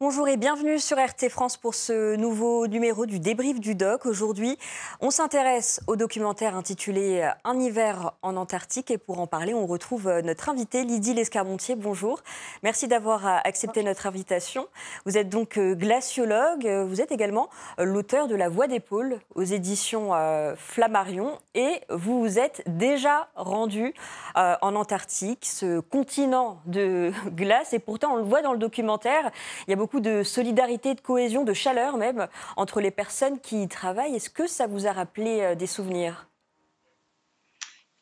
Bonjour et bienvenue sur RT France pour ce nouveau numéro du débrief du doc. Aujourd'hui, on s'intéresse au documentaire intitulé Un hiver en Antarctique et pour en parler, on retrouve notre invité Lydie Lescarmontier. Bonjour. Merci d'avoir accepté notre invitation. Vous êtes donc glaciologue, vous êtes également l'auteur de La Voix des pôles aux éditions euh, Flammarion et vous vous êtes déjà rendu euh, en Antarctique, ce continent de glace et pourtant on le voit dans le documentaire, il y a de solidarité, de cohésion, de chaleur même entre les personnes qui y travaillent. Est-ce que ça vous a rappelé euh, des souvenirs?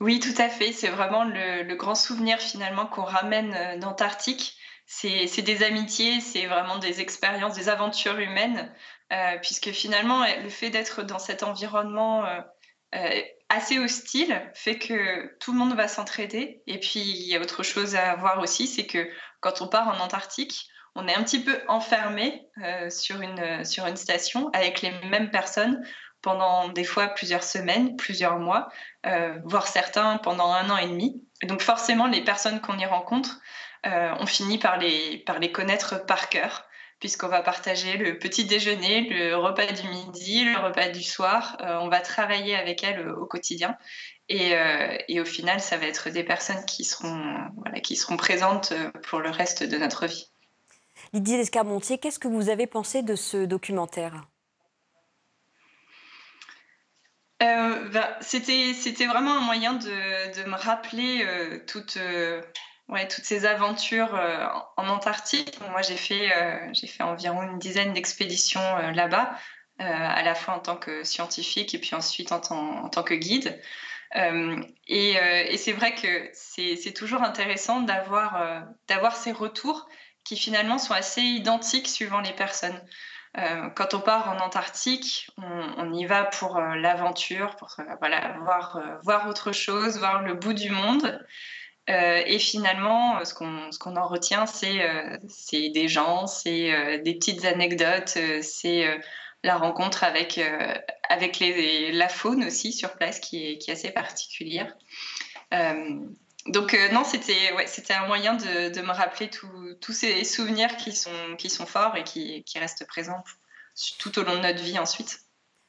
Oui, tout à fait. C'est vraiment le, grand souvenir finalement qu'on ramène euh, d'Antarctique. C'est des amitiés, c'est vraiment des expériences, des aventures humaines, euh, puisque finalement le fait d'être dans cet environnement assez hostile fait que tout le monde va s'entraider. Et puis il y a autre chose à voir aussi, c'est que quand on part en Antarctique, on est un petit peu enfermé euh, sur, une, sur une station avec les mêmes personnes pendant des fois plusieurs semaines, plusieurs mois, euh, voire certains pendant un an et demi. donc forcément, les personnes qu'on y rencontre, euh, on finit par les, connaître par cœur, puisqu'on va partager le petit déjeuner, le repas du midi, le repas du soir. on va travailler avec elles au quotidien. Et, au final, ça va être des personnes qui seront présentes pour le reste de notre vie. Lydie Lescarmontier, qu'est-ce que vous avez pensé de ce documentaire? Euh, ben, c'était, vraiment un moyen de, me rappeler euh, toutes, euh, toutes ces aventures en Antarctique. Moi, j'ai fait, fait environ une dizaine d'expéditions là-bas, à la fois en tant que scientifique et puis ensuite en, tant, que guide. et, c'est vrai que c'est, toujours intéressant d'avoir, d'avoir ces retours qui finalement sont assez identiques suivant les personnes. Euh, quand on part en Antarctique, on, y va pour euh, l'aventure, pour euh, voilà, voir, voir autre chose, voir le bout du monde. et finalement, ce qu'on en retient, c'est des gens, c'est des petites anecdotes, c'est la rencontre avec, avec les, la faune aussi sur place qui est, qui est assez particulière. Donc euh, non, c'était ouais, c'était un moyen de, de me rappeler tous ces souvenirs qui sont, qui sont forts et qui, qui, restent présents tout au long de notre vie ensuite.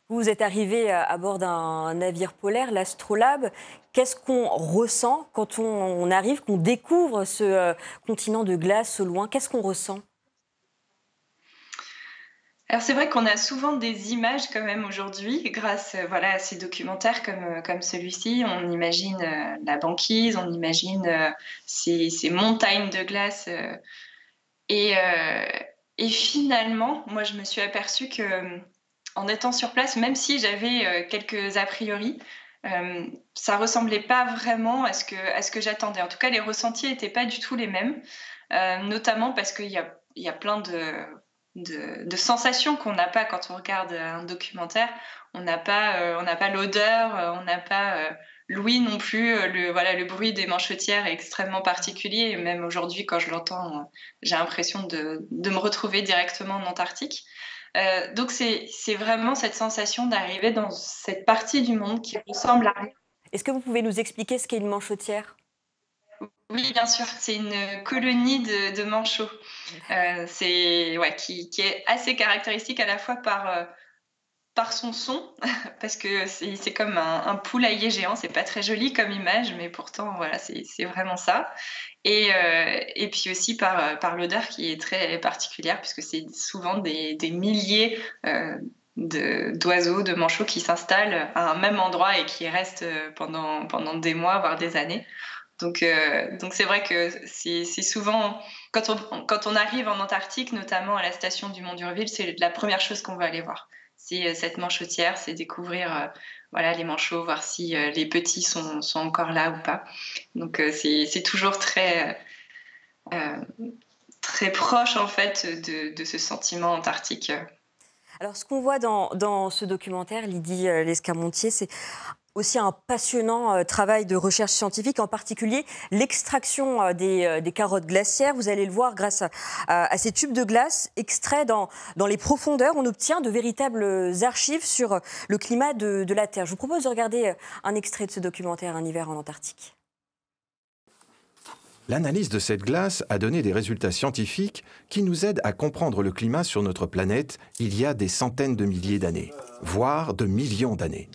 Vous êtes arrivé à bord d'un navire polaire, l'Astrolabe. Qu'est-ce qu'on ressent quand on, on arrive, qu'on découvre ce euh, continent de glace au loin? Qu'est-ce qu'on ressent? Alors c'est vrai qu'on a souvent des images quand même aujourd'hui grâce euh, voilà, à ces documentaires comme, euh, comme celui-ci. On imagine euh, la banquise, on imagine ces, ces, montagnes de glace. et, et, finalement, moi je me suis aperçue que en étant sur place, même si j'avais quelques a priori, ça ressemblait pas vraiment à ce que, à ce que j'attendais. En tout cas, les ressentis n'étaient pas du tout les mêmes, notamment parce qu'il y a, y a plein de de, sensations qu'on n'a pas quand on regarde un documentaire. On n'a pas, euh, pas l'odeur, euh, on n'a pas euh, l'ouïe non plus. Le, voilà, le bruit des manchetières est extrêmement particulier. Et même aujourd'hui, quand je l'entends, j'ai l'impression de, me retrouver directement en Antarctique. donc c'est vraiment cette sensation d'arriver dans cette partie du monde qui ressemble à rien. Est-ce que vous pouvez nous expliquer ce qu'est une manchetière? Oui, bien sûr, c'est une colonie de, manchots. Euh, c'est qui, est assez caractéristique à la fois par, euh, par son son, parce que c'est comme un, poulailler géant. C'est pas très joli comme image, mais pourtant voilà, c'est vraiment ça. Et, euh, et puis aussi par, par l'odeur qui est très particulière, puisque c'est souvent des, des milliers d'oiseaux, de, de manchots qui s'installent à un même endroit et qui restent pendant, pendant des mois, voire des années. Donc, euh, donc c'est vrai que c'est souvent quand on, quand on arrive en Antarctique, notamment à la station du Mont d'Urville, c'est la première chose qu'on va aller voir. C'est euh, cette manchotière, c'est découvrir euh, voilà les manchots, voir si les petits sont, sont, encore là ou pas. Donc c'est toujours très très proche en fait de, de ce sentiment antarctique. Alors, ce qu'on voit dans, dans, ce documentaire, Lydie Lescamontier, c'est aussi un passionnant euh, travail de recherche scientifique, en particulier l'extraction euh, euh, des, carottes glaciaires. Vous allez le voir grâce à, ces tubes de glace extraits dans, dans, les profondeurs. On obtient de véritables archives sur le climat de, de la Terre. Je vous propose de regarder un extrait de ce documentaire Un hiver en Antarctique. L'analyse de cette glace a donné des résultats scientifiques qui nous aident à comprendre le climat sur notre planète il y a des centaines de milliers d'années, voire de millions d'années.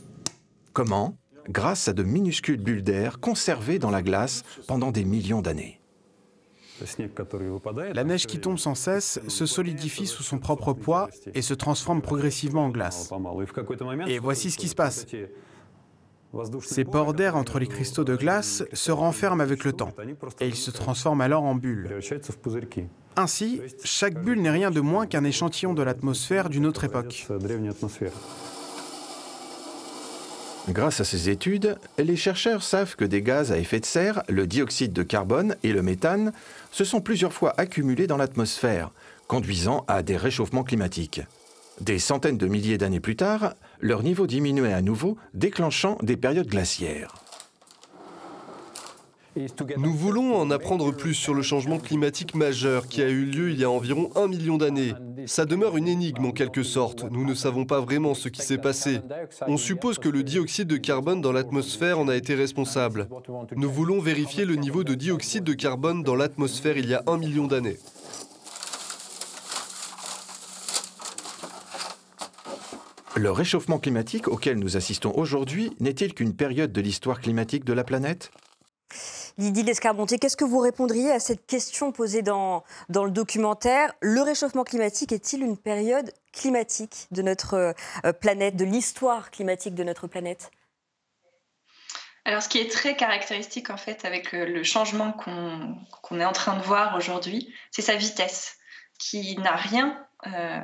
Comment? Grâce à de minuscules bulles d'air conservées dans la glace pendant des millions d'années. La neige qui tombe sans cesse se solidifie sous son propre poids et se transforme progressivement en glace. Et voici ce qui se passe. Ces pores d'air entre les cristaux de glace se renferment avec le temps et ils se transforment alors en bulles. Ainsi, chaque bulle n'est rien de moins qu'un échantillon de l'atmosphère d'une autre époque. Grâce à ces études, les chercheurs savent que des gaz à effet de serre, le dioxyde de carbone et le méthane, se sont plusieurs fois accumulés dans l'atmosphère, conduisant à des réchauffements climatiques. Des centaines de milliers d'années plus tard, leur niveau diminuait à nouveau, déclenchant des périodes glaciaires. Nous voulons en apprendre plus sur le changement climatique majeur qui a eu lieu il y a environ un million d'années. Ça demeure une énigme en quelque sorte. Nous ne savons pas vraiment ce qui s'est passé. On suppose que le dioxyde de carbone dans l'atmosphère en a été responsable. Nous voulons vérifier le niveau de dioxyde de carbone dans l'atmosphère il y a un million d'années. Le réchauffement climatique auquel nous assistons aujourd'hui n'est-il qu'une période de l'histoire climatique de la planète? Lydie Lescarbontier, qu'est-ce que vous répondriez à cette question posée dans, le documentaire Le réchauffement climatique est-il une période climatique de notre euh, planète, de l'histoire climatique de notre planète? Alors, ce qui est très caractéristique en fait avec le, changement qu'on est en train de voir aujourd'hui, c'est sa vitesse, qui n'a rien euh,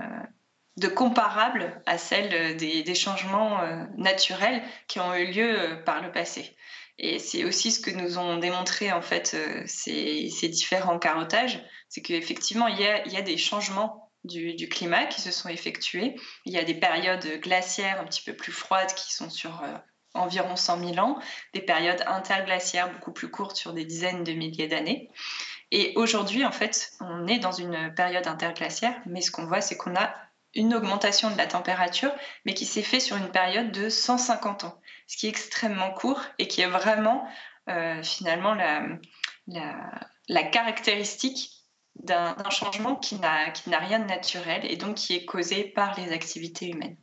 de comparable à celle des, changements euh, naturels qui ont eu lieu par le passé. Et c'est aussi ce que nous ont démontré en fait euh, ces, différents carottages, c'est qu'effectivement il y a, des changements du, climat qui se sont effectués. Il y a des périodes glaciaires un petit peu plus froides qui sont sur environ 100 000 ans, des périodes interglaciaires beaucoup plus courtes sur des dizaines de milliers d'années. Et aujourd'hui, en fait, on est dans une période interglaciaire, mais ce qu'on voit, c'est qu'on a une augmentation de la température, mais qui s'est fait sur une période de 150 ans, ce qui est extrêmement court et qui est vraiment euh, finalement la, la, caractéristique d'un changement qui n'a rien de naturel et donc qui est causé par les activités humaines.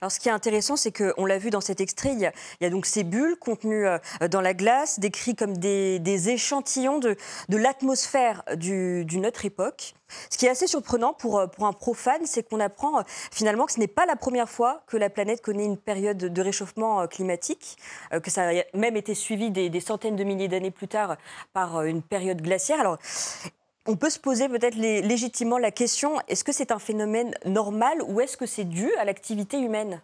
Alors, ce qui est intéressant, c'est qu'on l'a vu dans cet extrait, il y, a, donc ces bulles contenues euh, dans la glace, décrites comme des, échantillons de, l'atmosphère d'une autre époque. Ce qui est assez surprenant pour, euh, pour un profane, c'est qu'on apprend euh, finalement que ce n'est pas la première fois que la planète connaît une période de réchauffement climatique, que ça a même été suivi des, centaines de milliers d'années plus tard par une période glaciaire. On peut se poser peut-être légitimement la question, est-ce que c'est un phénomène normal ou est-ce que c'est dû à l'activité humaine?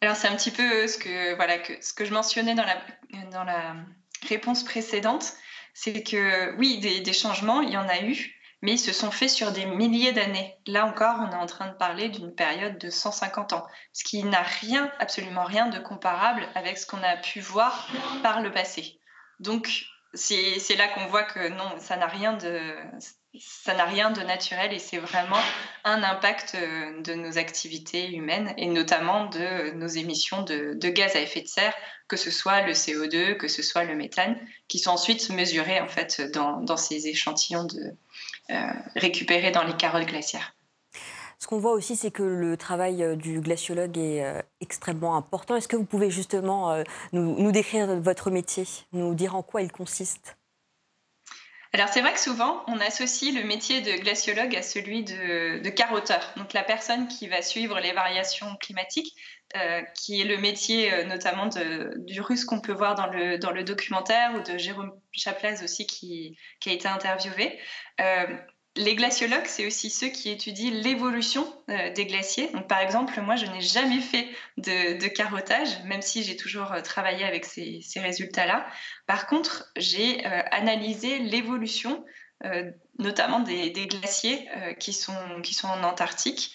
Alors c'est un petit peu ce que, voilà, ce que je mentionnais dans la, réponse précédente, c'est que oui, des, changements, il y en a eu, mais ils se sont faits sur des milliers d'années. Là encore, on est en train de parler d'une période de 150 ans, ce qui n'a rien, absolument rien de comparable avec ce qu'on a pu voir par le passé. Donc, c'est là qu'on voit que non, ça n'a rien de naturel et c'est vraiment un impact euh, de nos activités humaines et notamment de nos émissions de, gaz à effet de serre, que ce soit le CO2, que ce soit le méthane, qui sont ensuite mesurés en fait dans, ces échantillons de, euh, récupérés dans les carottes glaciaires. Ce qu'on voit aussi, c'est que le travail euh, du glaciologue est euh, extrêmement important. Est-ce que vous pouvez justement euh, nous, décrire votre métier, nous dire en quoi il consiste? Alors c'est vrai que souvent on associe le métier de glaciologue à celui de, carotteur, donc la personne qui va suivre les variations climatiques, qui est le métier notamment du russe qu'on peut voir dans le, documentaire ou de Jérôme Chaplaz aussi qui a été interviewé. Les glaciologues, c'est aussi ceux qui étudient l'évolution euh, des glaciers. Donc, par exemple, moi, je n'ai jamais fait de, carottage, même si j'ai toujours euh, travaillé avec ces, résultats-là. Par contre, j'ai euh, analysé l'évolution, notamment des, glaciers qui, sont, qui sont en Antarctique,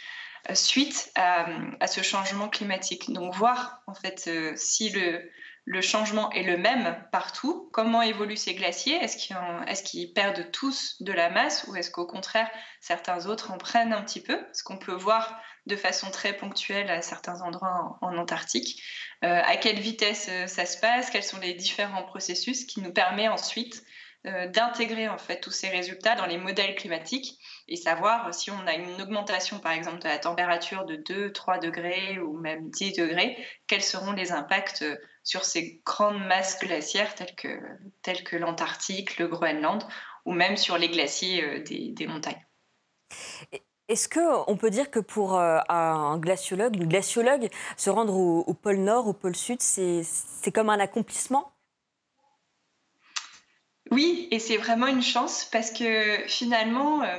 suite à, à, ce changement climatique. Donc, voir en fait si le, le changement est le même partout. Comment évoluent ces glaciers? Est-ce qu'ils perdent tous de la masse ou est-ce qu'au contraire, certains autres en prennent un petit peu? Ce qu'on peut voir de façon très ponctuelle à certains endroits en, Antarctique. Euh, à quelle vitesse euh, ça se passe? Quels sont les différents processus qui nous permettent ensuite d'intégrer en fait tous ces résultats dans les modèles climatiques? Et savoir si on a une augmentation par exemple de la température de 2, 3 degrés ou même 10 degrés, quels seront les impacts sur ces grandes masses glaciaires telles que, telles que l'Antarctique, le Groenland ou même sur les glaciers des, des montagnes? Est-ce qu'on peut dire que pour euh, un glaciologue, une glaciologue, se rendre au, pôle Nord, au pôle Sud, c'est comme un accomplissement? Oui, et c'est vraiment une chance parce que finalement, euh,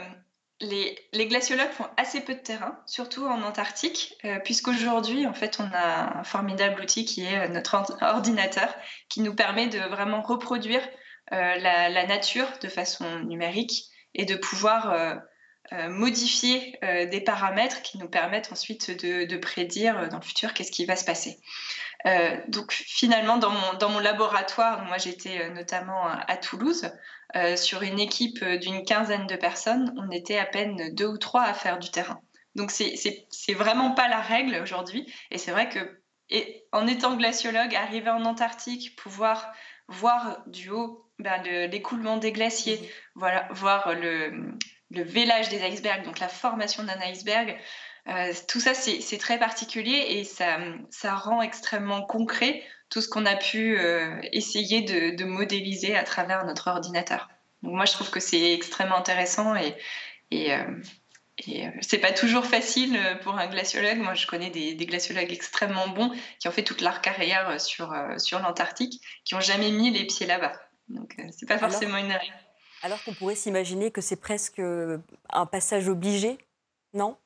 les, glaciologues font assez peu de terrain, surtout en Antarctique, euh, puisqu'aujourd'hui, en fait, on a un formidable outil qui est notre ordinateur, qui nous permet de vraiment reproduire la, nature de façon numérique et de pouvoir euh, modifier euh, des paramètres qui nous permettent ensuite de, prédire euh, dans le futur qu'est-ce qui va se passer. donc finalement, dans mon, dans mon laboratoire, moi j'étais notamment à, Toulouse, sur une équipe d'une quinzaine de personnes, on était à peine deux ou trois à faire du terrain. Donc c'est vraiment pas la règle aujourd'hui. Et c'est vrai que et en étant glaciologue, arriver en Antarctique, pouvoir voir du haut ben, l'écoulement des glaciers, mmh. voilà, voir le, le vélage des icebergs, donc la formation d'un iceberg. Euh, tout ça, c'est très particulier et ça, ça, rend extrêmement concret tout ce qu'on a pu euh, essayer de, modéliser à travers notre ordinateur. Donc moi, je trouve que c'est extrêmement intéressant et, et, euh, et c'est pas toujours facile pour un glaciologue. Moi, je connais des, glaciologues extrêmement bons qui ont fait toute leur carrière sur, sur l'Antarctique, qui n'ont jamais mis les pieds là-bas. Donc, c'est pas forcément une règle. Alors qu'on pourrait s'imaginer que c'est presque euh, un passage obligé, non?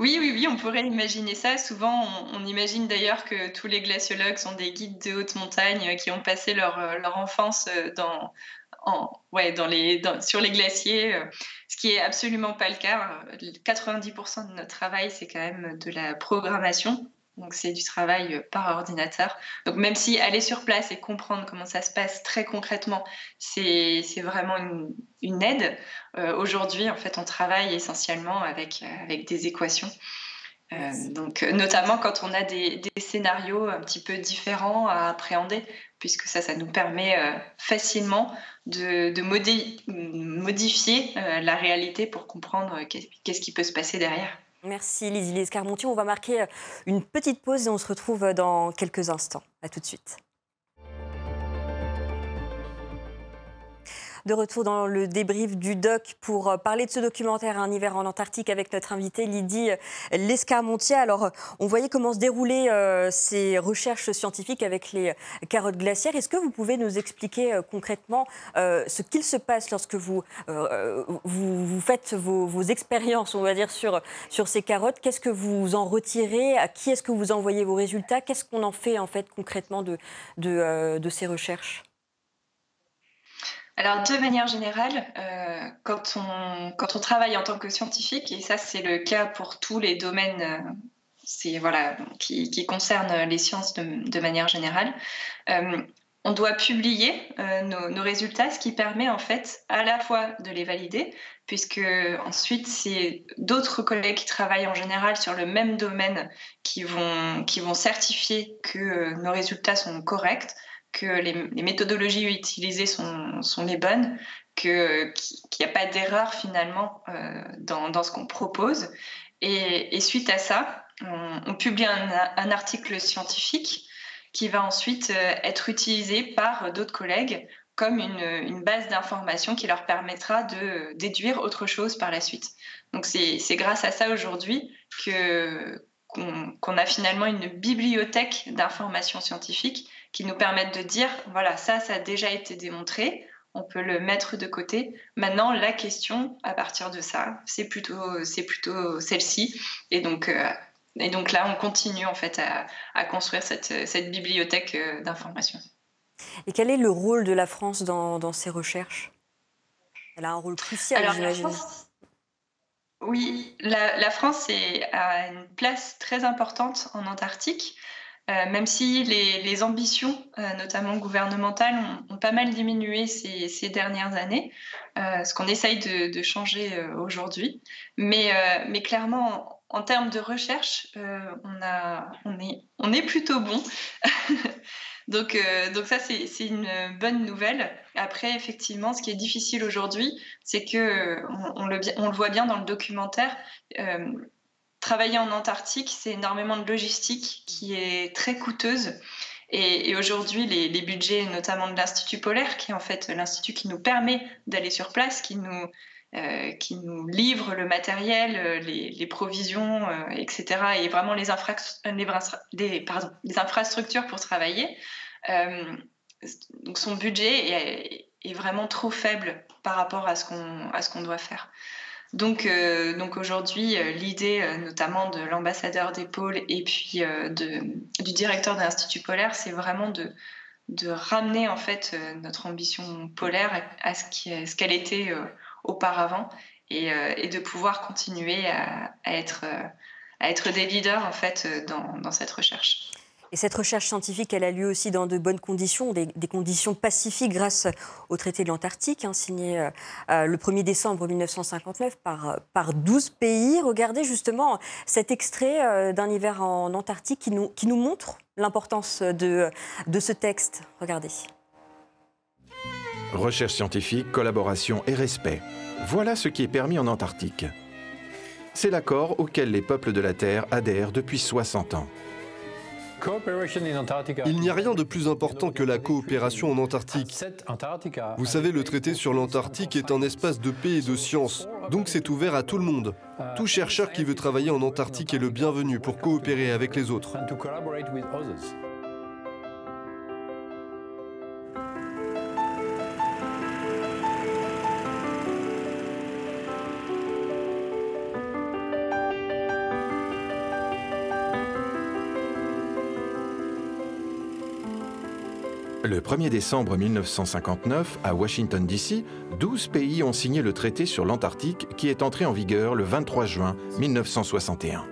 Oui, oui, oui, on pourrait imaginer ça. Souvent, on, imagine d'ailleurs que tous les glaciologues sont des guides de haute montagne euh, qui ont passé leur, euh, leur enfance dans, en, ouais, dans les, sur les glaciers, ce qui est absolument pas le cas. 90% de notre travail, c'est quand même de la programmation. Donc c'est du travail euh, par ordinateur. Donc même si aller sur place et comprendre comment ça se passe très concrètement, c'est vraiment une, aide. Euh, aujourd'hui, en fait, on travaille essentiellement avec, euh, avec des équations. donc notamment quand on a des, scénarios un petit peu différents à appréhender, puisque ça, ça nous permet facilement de, de modifier la réalité pour comprendre qu'est-ce qui peut se passer derrière. Merci Lizzie Escarmonti. On va marquer euh, une petite pause et on se retrouve euh, dans quelques instants. A tout de suite. De retour dans le débrief du doc pour euh, parler de ce documentaire Un hiver en Antarctique avec notre invitée Lydie Lescarmontier. Alors, on voyait comment se déroulaient euh, ces recherches scientifiques avec les carottes glaciaires. Est-ce que vous pouvez nous expliquer euh, concrètement ce qu'il se passe lorsque vous, vous, faites vos, expériences, on va dire, sur, sur ces carottes? Qu'est-ce que vous en retirez? À qui est-ce que vous envoyez vos résultats? Qu'est-ce qu'on en fait, en fait, concrètement de, de ces recherches? Alors, de manière générale, euh, quand, on, quand on travaille en tant que scientifique, et ça c'est le cas pour tous les domaines euh, voilà, qui, qui, concernent les sciences de, manière générale, euh, on doit publier nos, nos, résultats, ce qui permet en fait à la fois de les valider, puisque ensuite c'est d'autres collègues qui travaillent en général sur le même domaine qui vont, qui vont certifier que nos résultats sont corrects que les, méthodologies utilisées sont, sont les bonnes, qu'il n'y a pas d'erreur finalement euh, dans, dans, ce qu'on propose. Et, suite à ça, on, publie un, article scientifique qui va ensuite euh, être utilisé par d'autres collègues comme une, une base d'informations qui leur permettra de déduire autre chose par la suite. Donc c'est grâce à ça aujourd'hui que qu'on a finalement une bibliothèque d'informations scientifiques qui nous permettent de dire, voilà, ça, ça a déjà été démontré, on peut le mettre de côté. Maintenant, la question, à partir de ça, c'est plutôt, c'est plutôt celle-ci. Et donc, euh, et donc là, on continue en fait à, construire cette, cette bibliothèque euh, d'informations. Et quel est le rôle de la France dans, dans ces recherches? Elle a un rôle crucial, j'imagine. Oui, la, la France est, a une place très importante en Antarctique. Euh, même si les, ambitions, euh, notamment gouvernementales, ont, pas mal diminué ces, dernières années, euh, ce qu'on essaye de, changer aujourd'hui. Mais, clairement, en, termes de recherche, on, est, plutôt bon. Donc, ça, c'est une bonne nouvelle. Après, effectivement, ce qui est difficile aujourd'hui, c'est que on, le, on, le, voit bien dans le documentaire. Travailler en Antarctique, c'est énormément de logistique qui est très coûteuse. Et, aujourd'hui, les, budgets, notamment de l'Institut polaire, qui est en fait l'institut qui nous permet d'aller sur place, qui nous euh, qui nous livre le matériel, euh, les, provisions, euh, etc. et vraiment les, infrastructures pour travailler. donc son budget est, vraiment trop faible par rapport à ce qu'on doit faire. Donc, donc aujourd'hui, l'idée notamment de l'ambassadeur des pôles et puis de, du directeur de l'Institut polaire, c'est vraiment de, de ramener en fait notre ambition polaire à ce qu'elle était auparavant euh, et, de pouvoir continuer à, être, euh, à être des leaders en fait dans, cette recherche. Et cette recherche scientifique, elle a lieu aussi dans de bonnes conditions, des, conditions pacifiques grâce au traité de l'Antarctique, hein, signé euh, le 1er décembre 1959 par, par 12 pays. Regardez justement cet extrait d'un hiver en Antarctique qui nous, montre l'importance de, de ce texte. Regardez. Recherche scientifique, collaboration et respect. Voilà ce qui est permis en Antarctique. C'est l'accord auquel les peuples de la Terre adhèrent depuis 60 ans. Il n'y a rien de plus important que la coopération en Antarctique. Vous savez, le traité sur l'Antarctique est un espace de paix et de science, donc c'est ouvert à tout le monde. Tout chercheur qui veut travailler en Antarctique est le bienvenu pour coopérer avec les autres. Le 1er décembre 1959, à Washington, D.C., 12 pays ont signé le traité sur l'Antarctique qui est entré en vigueur le 23 juin 1961.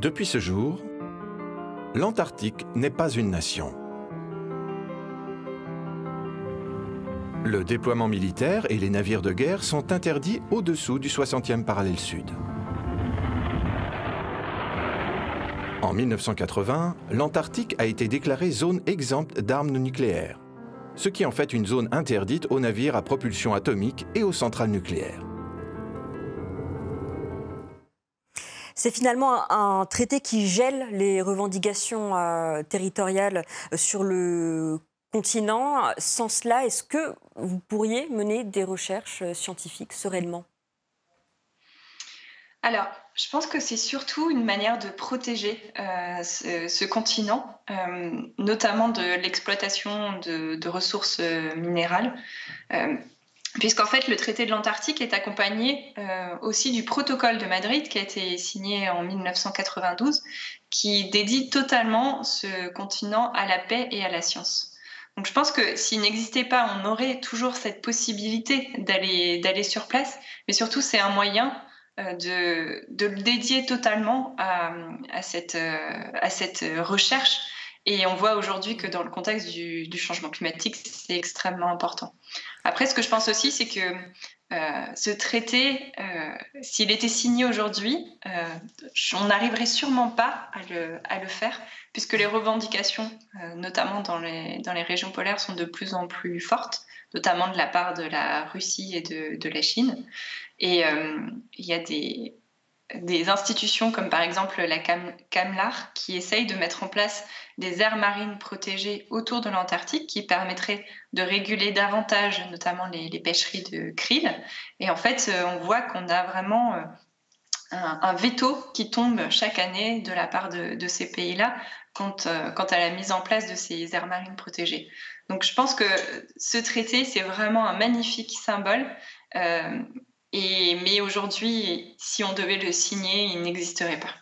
Depuis ce jour, l'Antarctique n'est pas une nation. Le déploiement militaire et les navires de guerre sont interdits au-dessous du 60e parallèle sud. En 1980, l'Antarctique a été déclarée zone exempte d'armes nucléaires, ce qui en fait une zone interdite aux navires à propulsion atomique et aux centrales nucléaires. C'est finalement un, traité qui gèle les revendications euh, territoriales sur le continent. Sans cela, est-ce que vous pourriez mener des recherches scientifiques sereinement? Alors, je pense que c'est surtout une manière de protéger euh, ce, continent, euh, notamment de l'exploitation de, ressources euh, minérales. Puisqu'en fait, le traité de l'Antarctique est accompagné aussi du protocole de Madrid qui a été signé en 1992, qui dédie totalement ce continent à la paix et à la science. Donc je pense que s'il n'existait pas, on aurait toujours cette possibilité d'aller sur place, mais surtout c'est un moyen euh, de, de, le dédier totalement à, à, cette, euh, à cette recherche. Et on voit aujourd'hui que dans le contexte du, changement climatique, c'est extrêmement important. Après, ce que je pense aussi, c'est que euh, ce traité, euh, s'il était signé aujourd'hui, euh, on n'arriverait sûrement pas à le, faire, puisque les revendications, notamment dans les, dans les régions polaires, sont de plus en plus fortes, notamment de la part de la Russie et de la Chine. Et euh, il y a des, des institutions comme par exemple la CAMLAR qui essayent de mettre en place des aires marines protégées autour de l'Antarctique qui permettraient de réguler davantage notamment les, pêcheries de krill. Et en fait, euh, on voit qu'on a vraiment euh, un, veto qui tombe chaque année de la part de, ces pays-là quant, à la mise en place de ces aires marines protégées. Donc je pense que ce traité, c'est vraiment un magnifique symbole. Mais aujourd'hui, si on devait le signer, il n'existerait pas.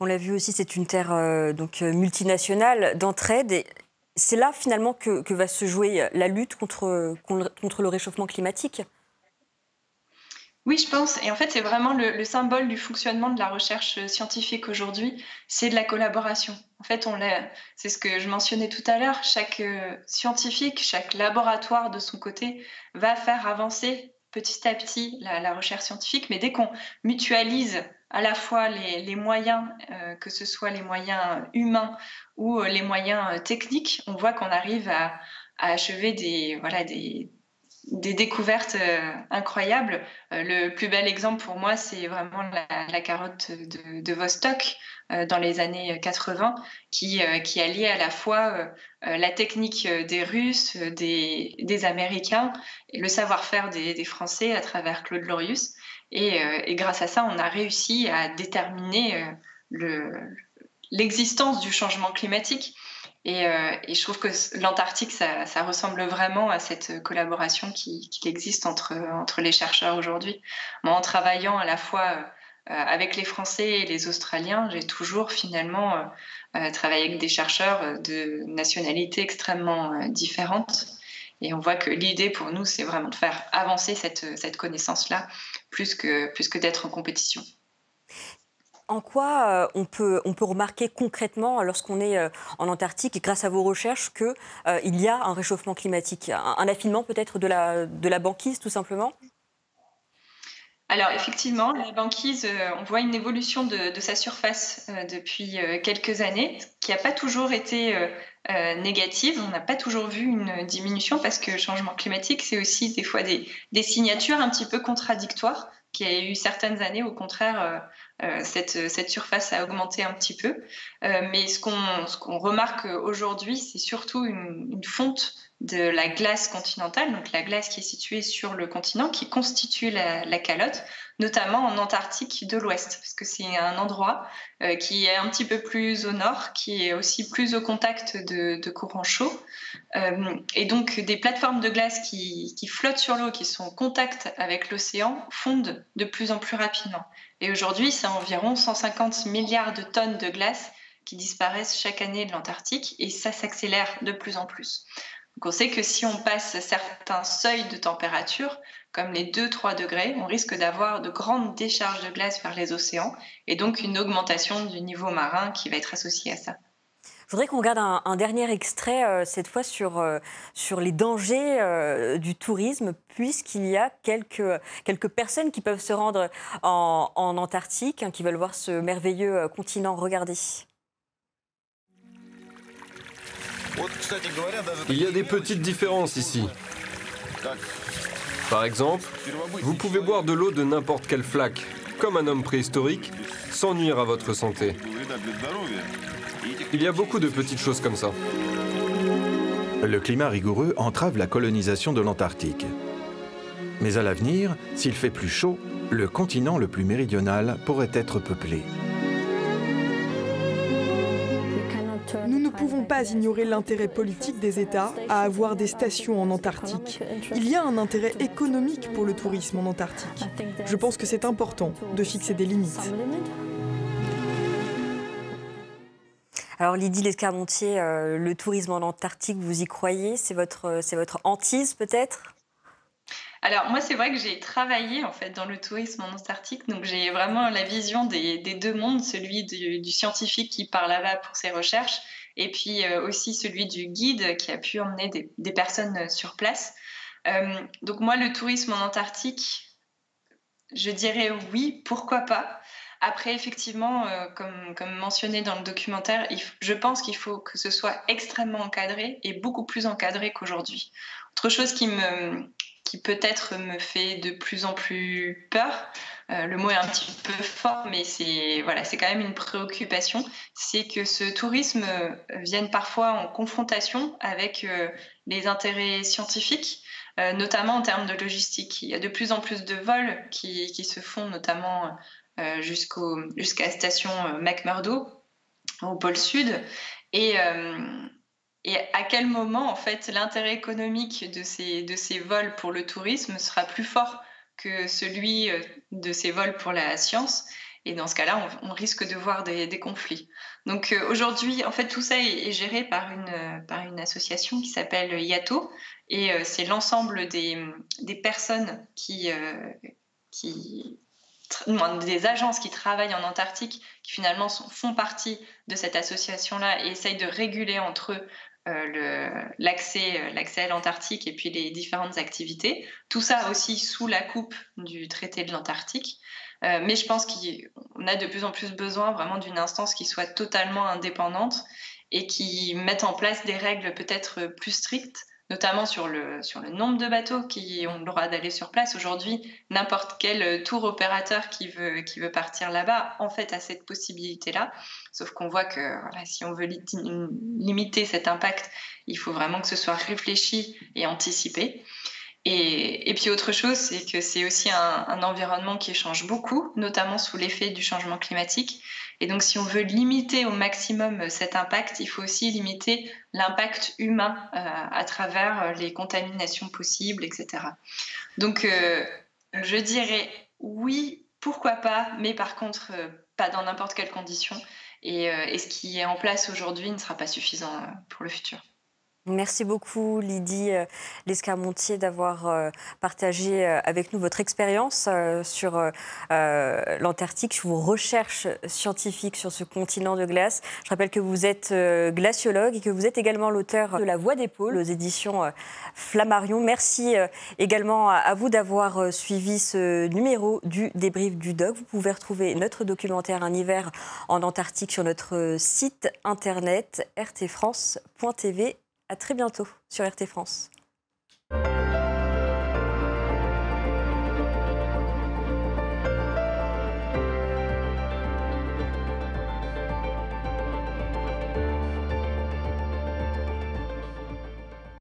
On l'a vu aussi, c'est une terre euh, donc euh, multinationale d'entraide. Et c'est là finalement que, va se jouer la lutte contre, contre le réchauffement climatique. Oui, je pense. Et en fait, c'est vraiment le, symbole du fonctionnement de la recherche scientifique aujourd'hui, c'est de la collaboration. En fait, on c'est ce que je mentionnais tout à l'heure. Chaque euh, scientifique, chaque laboratoire de son côté va faire avancer petit à petit la, recherche scientifique, mais dès qu'on mutualise à la fois les, moyens, que ce soit les moyens humains ou les moyens techniques, on voit qu'on arrive à, à, achever des, voilà, des, des découvertes euh, incroyables. Euh, le plus bel exemple pour moi, c'est vraiment la, carotte de, Vostok euh, dans les années 80, qui, qui alliait à la fois la technique des Russes, des, Américains, le savoir-faire des, Français à travers Claude Lorius. Et, et, grâce à ça, on a réussi à déterminer l'existence du changement climatique. Euh, et, je trouve que l'Antarctique, ça, ressemble vraiment à cette collaboration qui, existe entre, les chercheurs aujourd'hui. Moi, en travaillant à la fois euh, avec les Français et les Australiens, j'ai toujours finalement euh, travaillé avec des chercheurs de nationalités extrêmement différentes. Et on voit que l'idée pour nous, c'est vraiment de faire avancer cette, connaissance-là, plus que d'être en compétition. En quoi euh, on, peut, remarquer concrètement, lorsqu'on est euh, en Antarctique, grâce à vos recherches, qu'il euh, il y a un réchauffement climatique Un, affinement peut-être de la, banquise, tout simplement? Alors effectivement, la banquise, on voit une évolution de, sa surface depuis quelques années, qui n'a pas toujours été négative. On n'a pas toujours vu une diminution parce que le changement climatique, c'est aussi des fois des, des, signatures un petit peu contradictoires qui a eu certaines années, au contraire, euh, cette, cette, surface a augmenté un petit peu. Euh, mais ce qu'on remarque aujourd'hui, c'est surtout une, une, fonte de la glace continentale, donc la glace qui est située sur le continent, qui constitue la, calotte, notamment en Antarctique de l'Ouest, parce que c'est un endroit euh, qui est un petit peu plus au nord, qui est aussi plus au contact de, de courants chauds. Euh, et donc des plateformes de glace qui, qui flottent sur l'eau, qui sont en contact avec l'océan, fondent de plus en plus rapidement. Et aujourd'hui, c'est environ 150 milliards de tonnes de glace qui disparaissent chaque année de l'Antarctique, et ça s'accélère de plus en plus. On sait que si on passe certains seuils de température, comme les 2-3 degrés, on risque d'avoir de grandes décharges de glace vers les océans et donc une augmentation du niveau marin qui va être associée à ça. Je voudrais qu'on regarde un, dernier extrait, euh, cette fois sur, euh, sur les dangers euh, du tourisme, puisqu'il y a quelques, quelques personnes qui peuvent se rendre en, en Antarctique, hein, qui veulent voir ce merveilleux continent. Regardez. Il y a des petites différences ici. Par exemple, vous pouvez boire de l'eau de n'importe quelle flaque, comme un homme préhistorique, sans nuire à votre santé. Il y a beaucoup de petites choses comme ça. Le climat rigoureux entrave la colonisation de l'Antarctique. Mais à l'avenir, s'il fait plus chaud, le continent le plus méridional pourrait être peuplé. Pas ignorer l'intérêt politique des États à avoir des stations en Antarctique. Il y a un intérêt économique pour le tourisme en Antarctique. Je pense que c'est important de fixer des limites. Alors Lydie Lescarmontier, euh, le tourisme en Antarctique, vous y croyez? C'est votre, c'est votre hantise peut-être? Alors moi c'est vrai que j'ai travaillé en fait dans le tourisme en Antarctique, donc j'ai vraiment la vision des, deux mondes, celui du, scientifique qui part là-bas pour ses recherches, et puis euh, aussi celui du guide qui a pu emmener des, personnes euh, sur place. Euh, donc moi le tourisme en Antarctique, je dirais oui, pourquoi pas. Après, effectivement, comme, comme, mentionné dans le documentaire, je pense qu'il faut que ce soit extrêmement encadré et beaucoup plus encadré qu'aujourd'hui. Autre chose qui me, qui peut-être me fait de plus en plus peur. Euh, le mot est un petit peu fort, mais c'est voilà, c'est quand même une préoccupation. C'est que ce tourisme euh, vienne parfois en confrontation avec euh, les intérêts scientifiques, notamment en termes de logistique. Il y a de plus en plus de vols qui, qui se font, notamment jusqu'au, jusqu'à la station McMurdo au pôle sud. Et, et à quel moment, en fait, l'intérêt économique de ces, de ces vols pour le tourisme sera plus fort que celui euh, de ces vols pour la science? Et dans ce cas-là, on, risque de voir des, conflits. Donc euh, aujourd'hui, en fait, tout ça est, géré par une, par une association qui s'appelle IATO, et euh, c'est l'ensemble des, des, personnes qui, qui des agences qui travaillent en Antarctique, qui finalement font partie de cette association-là et essayent de réguler entre eux l'accès euh, l'accès à l'Antarctique et puis les différentes activités. Tout ça aussi sous la coupe du traité de l'Antarctique. mais je pense qu'on a de plus en plus besoin vraiment d'une instance qui soit totalement indépendante et qui mette en place des règles peut-être plus strictes notamment sur le, sur le nombre de bateaux qui ont le droit d'aller sur place. Aujourd'hui, n'importe quel tour opérateur qui veut, qui veut partir là-bas, en fait, a cette possibilité-là. Sauf qu'on voit que si on veut limiter cet impact, il faut vraiment que ce soit réfléchi et anticipé. Et, puis autre chose, c'est que c'est aussi un, environnement qui change beaucoup, notamment sous l'effet du changement climatique. Et donc, si on veut limiter au maximum cet impact, il faut aussi limiter l'impact humain euh, à travers euh, les contaminations possibles, etc. Donc, euh, je dirais oui, pourquoi pas, mais par contre, pas dans n'importe quelle condition. Et, et, ce qui est en place aujourd'hui ne sera pas suffisant pour le futur. Merci beaucoup Lydie euh, Lescarmontier d'avoir euh, partagé euh, avec nous votre expérience sur l'Antarctique, vos recherches scientifiques sur ce continent de glace. Je rappelle que vous êtes glaciologue et que vous êtes également l'auteur de La Voix des pôles aux éditions Flammarion. Merci également à vous d'avoir suivi ce numéro du débrief du doc. Vous pouvez retrouver notre documentaire Un hiver en Antarctique sur notre site internet rtfrance.tv à très bientôt sur RT France.